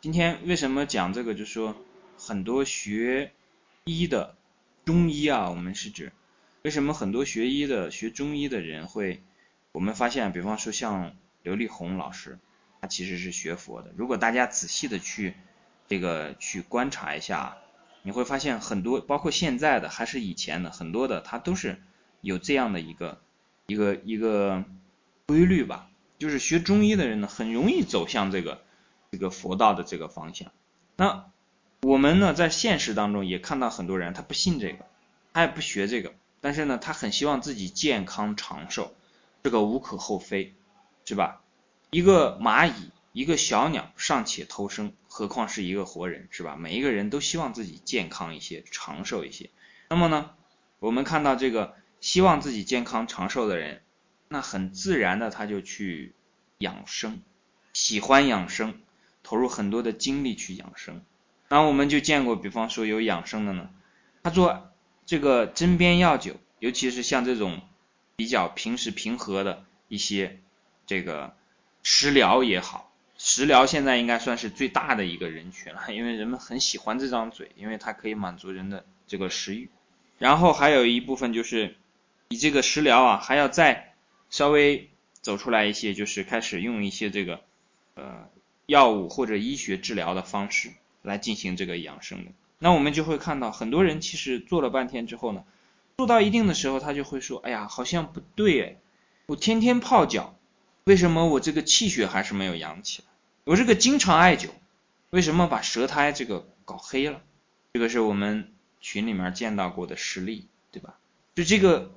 今天为什么讲这个？就是说很多学医的中医啊，我们是指为什么很多学医的学中医的人会，我们发现，比方说像刘丽红老师，他其实是学佛的。如果大家仔细的去这个去观察一下，你会发现很多，包括现在的还是以前的很多的，他都是有这样的一个一个一个规律吧。就是学中医的人呢，很容易走向这个这个佛道的这个方向。那我们呢，在现实当中也看到很多人，他不信这个，他也不学这个，但是呢，他很希望自己健康长寿，这个无可厚非，是吧？一个蚂蚁，一个小鸟尚且偷生，何况是一个活人，是吧？每一个人都希望自己健康一些，长寿一些。那么呢，我们看到这个希望自己健康长寿的人。那很自然的，他就去养生，喜欢养生，投入很多的精力去养生。然后我们就见过，比方说有养生的呢，他做这个针砭药酒，尤其是像这种比较平时平和的一些这个食疗也好，食疗现在应该算是最大的一个人群了，因为人们很喜欢这张嘴，因为它可以满足人的这个食欲。然后还有一部分就是以这个食疗啊，还要再稍微走出来一些，就是开始用一些这个呃药物或者医学治疗的方式来进行这个养生的。那我们就会看到很多人其实做了半天之后呢，做到一定的时候，他就会说：“哎呀，好像不对哎，我天天泡脚，为什么我这个气血还是没有养起来？我这个经常艾灸，为什么把舌苔这个搞黑了？”这个是我们群里面见到过的实例，对吧？就这个。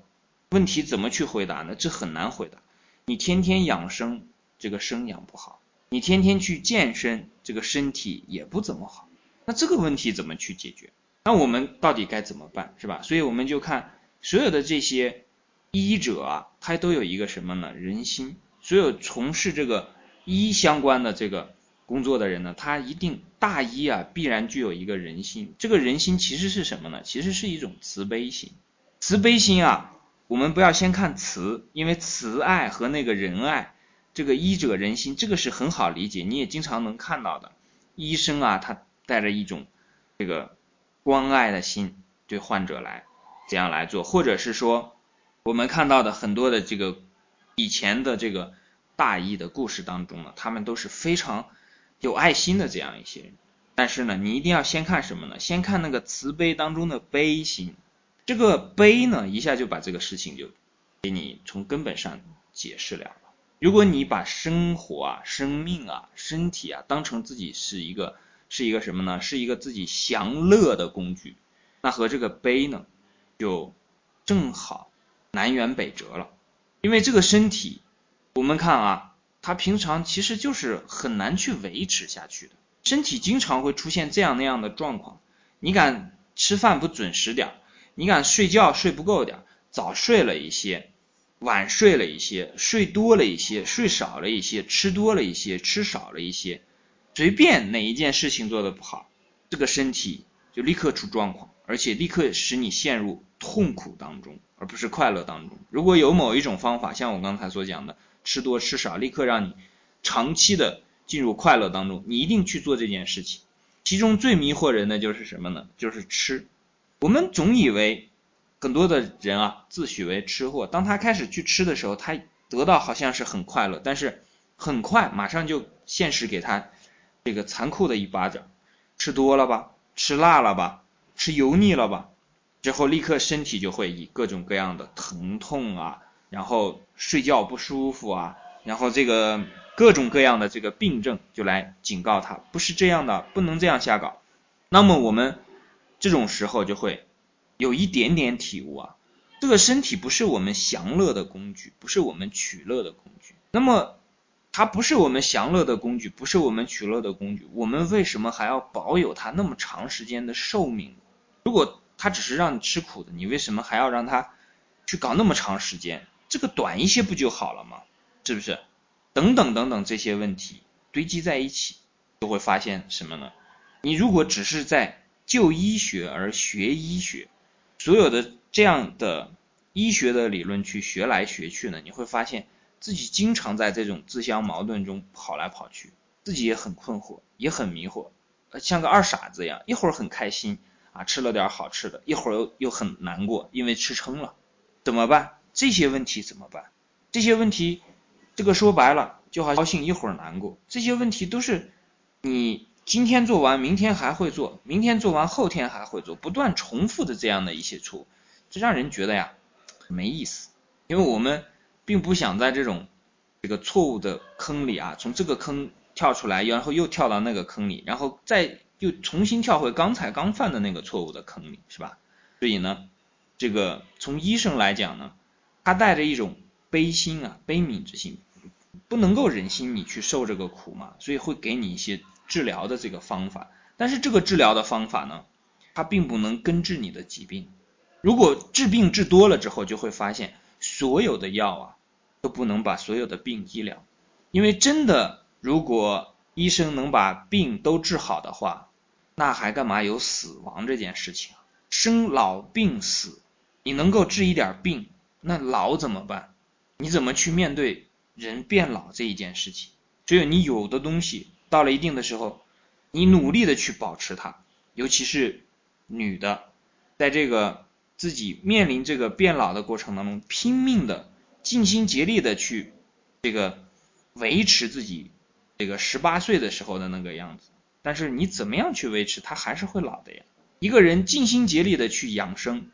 问题怎么去回答呢？这很难回答。你天天养生，这个生养不好；你天天去健身，这个身体也不怎么好。那这个问题怎么去解决？那我们到底该怎么办，是吧？所以我们就看所有的这些医者啊，他都有一个什么呢？人心。所有从事这个医相关的这个工作的人呢，他一定大医啊，必然具有一个人心。这个人心其实是什么呢？其实是一种慈悲心。慈悲心啊。我们不要先看慈，因为慈爱和那个仁爱，这个医者仁心，这个是很好理解，你也经常能看到的。医生啊，他带着一种这个关爱的心对患者来这样来做，或者是说我们看到的很多的这个以前的这个大医的故事当中呢，他们都是非常有爱心的这样一些人。但是呢，你一定要先看什么呢？先看那个慈悲当中的悲心。这个悲呢，一下就把这个事情就给你从根本上解释了。如果你把生活啊、生命啊、身体啊当成自己是一个是一个什么呢？是一个自己享乐的工具，那和这个悲呢，就正好南辕北辙了。因为这个身体，我们看啊，它平常其实就是很难去维持下去的，身体经常会出现这样那样的状况。你敢吃饭不准时点儿？你敢睡觉睡不够点儿，早睡了一些，晚睡了一些，睡多了一些，睡少了一些，吃多了一些，吃少了一些，随便哪一件事情做的不好，这个身体就立刻出状况，而且立刻使你陷入痛苦当中，而不是快乐当中。如果有某一种方法，像我刚才所讲的，吃多吃少，立刻让你长期的进入快乐当中，你一定去做这件事情。其中最迷惑人的就是什么呢？就是吃。我们总以为很多的人啊，自诩为吃货。当他开始去吃的时候，他得到好像是很快乐，但是很快马上就现实给他这个残酷的一巴掌。吃多了吧，吃辣了吧，吃油腻了吧，之后立刻身体就会以各种各样的疼痛啊，然后睡觉不舒服啊，然后这个各种各样的这个病症就来警告他，不是这样的，不能这样瞎搞。那么我们。这种时候就会有一点点体悟啊，这个身体不是我们享乐的工具，不是我们取乐的工具。那么它不是我们享乐的工具，不是我们取乐的工具，我们为什么还要保有它那么长时间的寿命？如果它只是让你吃苦的，你为什么还要让它去搞那么长时间？这个短一些不就好了吗？是不是？等等等等这些问题堆积在一起，就会发现什么呢？你如果只是在就医学而学医学，所有的这样的医学的理论去学来学去呢，你会发现自己经常在这种自相矛盾中跑来跑去。自己也很困惑，也很迷惑，呃像个二傻子一样，一会儿很开心啊，吃了点好吃的，一会儿又又很难过，因为吃撑了，怎么办？这些问题怎么办？这些问题，这个说白了，就好高兴一会儿难过，这些问题都是你今天做完，明天还会做，明天做完，后天还会做，不断重复的这样的一些错误，这让人觉得呀没意思，因为我们并不想在这种这个错误的坑里啊，从这个坑。跳出来，然后又跳到那个坑里，然后再又重新跳回刚才刚犯的那个错误的坑里，是吧？所以呢，这个从医生来讲呢，他带着一种悲心啊、悲悯之心，不能够忍心你去受这个苦嘛，所以会给你一些治疗的这个方法。但是这个治疗的方法呢，它并不能根治你的疾病。如果治病治多了之后，就会发现所有的药啊都不能把所有的病医疗，因为真的。如果医生能把病都治好的话，那还干嘛有死亡这件事情？生老病死，你能够治一点病，那老怎么办？你怎么去面对人变老这一件事情？只有你有的东西到了一定的时候，你努力的去保持它，尤其是女的，在这个自己面临这个变老的过程当中，拼命的、尽心竭力的去这个维持自己。这个十八岁的时候的那个样子，但是你怎么样去维持，它还是会老的呀。一个人尽心竭力的去养生，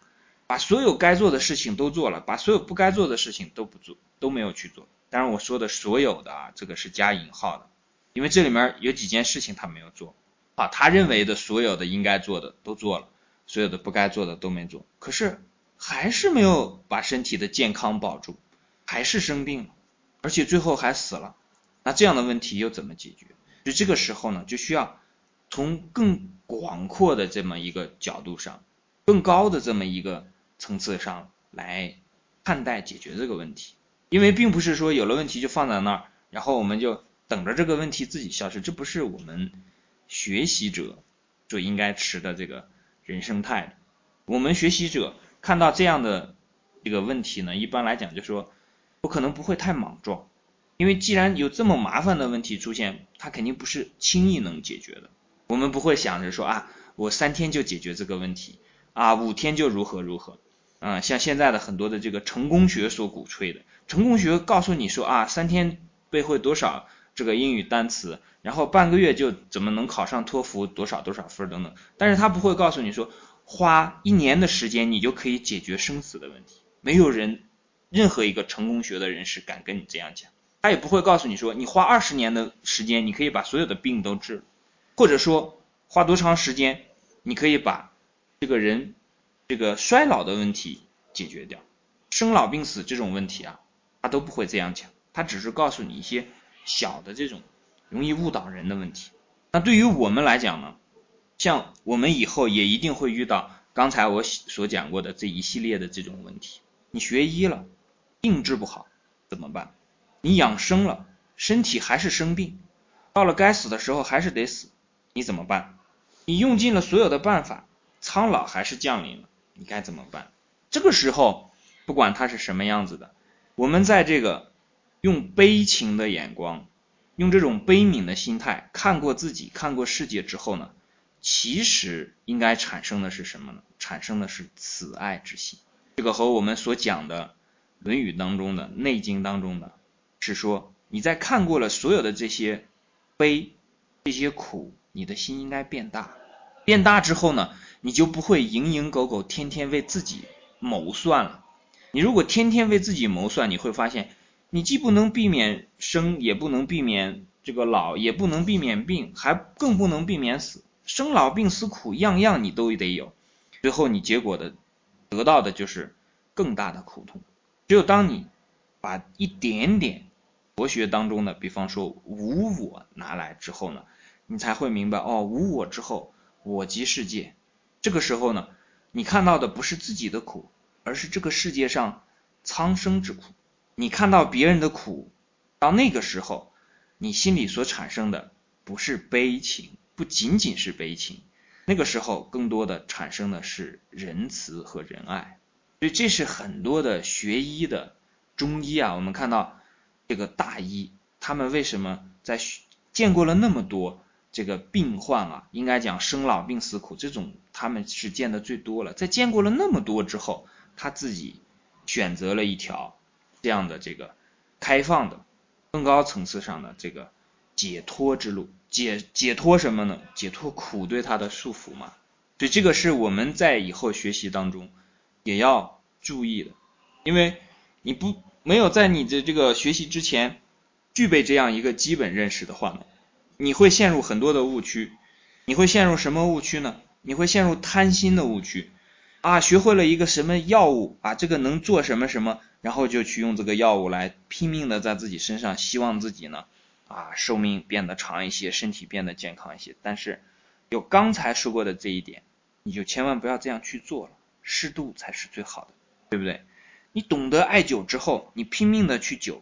把所有该做的事情都做了，把所有不该做的事情都不做，都没有去做。当然我说的所有的啊，这个是加引号的，因为这里面有几件事情他没有做啊，他认为的所有的应该做的都做了，所有的不该做的都没做，可是还是没有把身体的健康保住，还是生病了，而且最后还死了。那这样的问题又怎么解决？就这个时候呢，就需要从更广阔的这么一个角度上，更高的这么一个层次上来看待解决这个问题。因为并不是说有了问题就放在那儿，然后我们就等着这个问题自己消失，这不是我们学习者就应该持的这个人生态。我们学习者看到这样的这个问题呢，一般来讲就说，我可能不会太莽撞。因为既然有这么麻烦的问题出现，它肯定不是轻易能解决的。我们不会想着说啊，我三天就解决这个问题，啊，五天就如何如何，啊，像现在的很多的这个成功学所鼓吹的，成功学告诉你说啊，三天背会多少这个英语单词，然后半个月就怎么能考上托福多少多少分等等，但是他不会告诉你说，花一年的时间你就可以解决生死的问题。没有人，任何一个成功学的人士敢跟你这样讲。他也不会告诉你说，你花二十年的时间，你可以把所有的病都治，或者说花多长时间，你可以把这个人这个衰老的问题解决掉，生老病死这种问题啊，他都不会这样讲，他只是告诉你一些小的这种容易误导人的问题。那对于我们来讲呢，像我们以后也一定会遇到刚才我所讲过的这一系列的这种问题。你学医了，病治不好怎么办？你养生了，身体还是生病，到了该死的时候还是得死，你怎么办？你用尽了所有的办法，苍老还是降临了，你该怎么办？这个时候，不管它是什么样子的，我们在这个用悲情的眼光，用这种悲悯的心态看过自己，看过世界之后呢，其实应该产生的是什么呢？产生的是慈爱之心。这个和我们所讲的《论语》当中的《内经》当中的。是说你在看过了所有的这些悲、这些苦，你的心应该变大。变大之后呢，你就不会蝇营狗苟，天天为自己谋算了。你如果天天为自己谋算，你会发现，你既不能避免生，也不能避免这个老，也不能避免病，还更不能避免死。生老病死苦，样样你都得有。最后你结果的得到的就是更大的苦痛。只有当你把一点点。佛学当中的，比方说无我拿来之后呢，你才会明白哦，无我之后，我即世界。这个时候呢，你看到的不是自己的苦，而是这个世界上苍生之苦。你看到别人的苦，到那个时候，你心里所产生的不是悲情，不仅仅是悲情，那个时候更多的产生的是仁慈和仁爱。所以这是很多的学医的中医啊，我们看到。这个大医，他们为什么在见过了那么多这个病患啊，应该讲生老病死苦这种他们是见的最多了。在见过了那么多之后，他自己选择了一条这样的这个开放的、更高层次上的这个解脱之路。解解脱什么呢？解脱苦对他的束缚嘛。所以这个是我们在以后学习当中也要注意的，因为你不没有在你的这个学习之前具备这样一个基本认识的话呢，你会陷入很多的误区。你会陷入什么误区呢？你会陷入贪心的误区啊！学会了一个什么药物啊，这个能做什么什么，然后就去用这个药物来拼命的在自己身上，希望自己呢啊寿命变得长一些，身体变得健康一些。但是有刚才说过的这一点，你就千万不要这样去做了，适度才是最好的，对不对？你懂得艾灸之后，你拼命的去灸，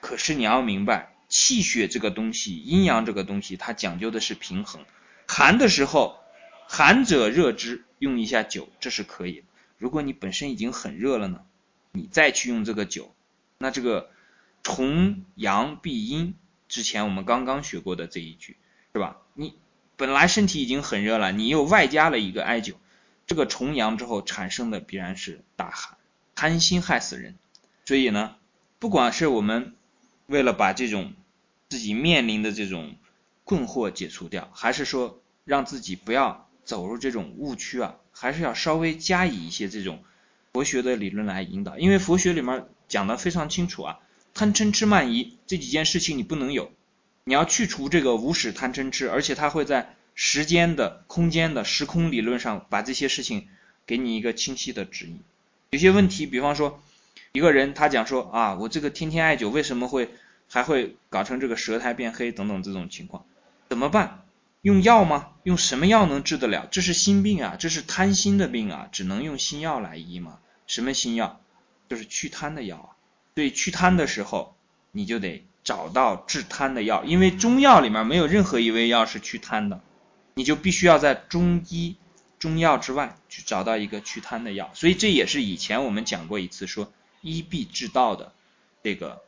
可是你要明白，气血这个东西，阴阳这个东西，它讲究的是平衡。寒的时候，寒者热之，用一下酒，这是可以。如果你本身已经很热了呢，你再去用这个酒，那这个重阳必阴，之前我们刚刚学过的这一句，是吧？你本来身体已经很热了，你又外加了一个艾灸，这个重阳之后产生的必然是大寒，贪心害死人。所以呢，不管是我们为了把这种自己面临的这种困惑解除掉，还是说让自己不要走入这种误区啊，还是要稍微加以一些这种佛学的理论来引导，因为佛学里面讲的非常清楚啊，贪嗔痴慢疑这几件事情你不能有，你要去除这个无始贪嗔痴，而且它会在时间的、空间的、时空理论上把这些事情给你一个清晰的指引。有些问题，比方说一个人他讲说啊，我这个天天艾灸为什么会还会搞成这个舌苔变黑等等这种情况？怎么办？用药吗？用什么药能治得了？这是心病啊，这是贪心的病啊，只能用心药来医吗？什么心药？就是祛贪的药啊。对，祛贪的时候，你就得找到治贪的药，因为中药里面没有任何一味药是祛贪的，你就必须要在中医、中药之外去找到一个祛贪的药。所以这也是以前我们讲过一次说医必治道的这个。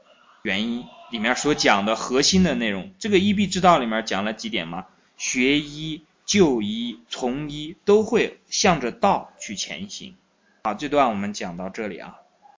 原因里面所讲的核心的内容，这个医必治道里面讲了几点吗？学医、就医、从医都会向着道去前行。好，这段我们讲到这里啊。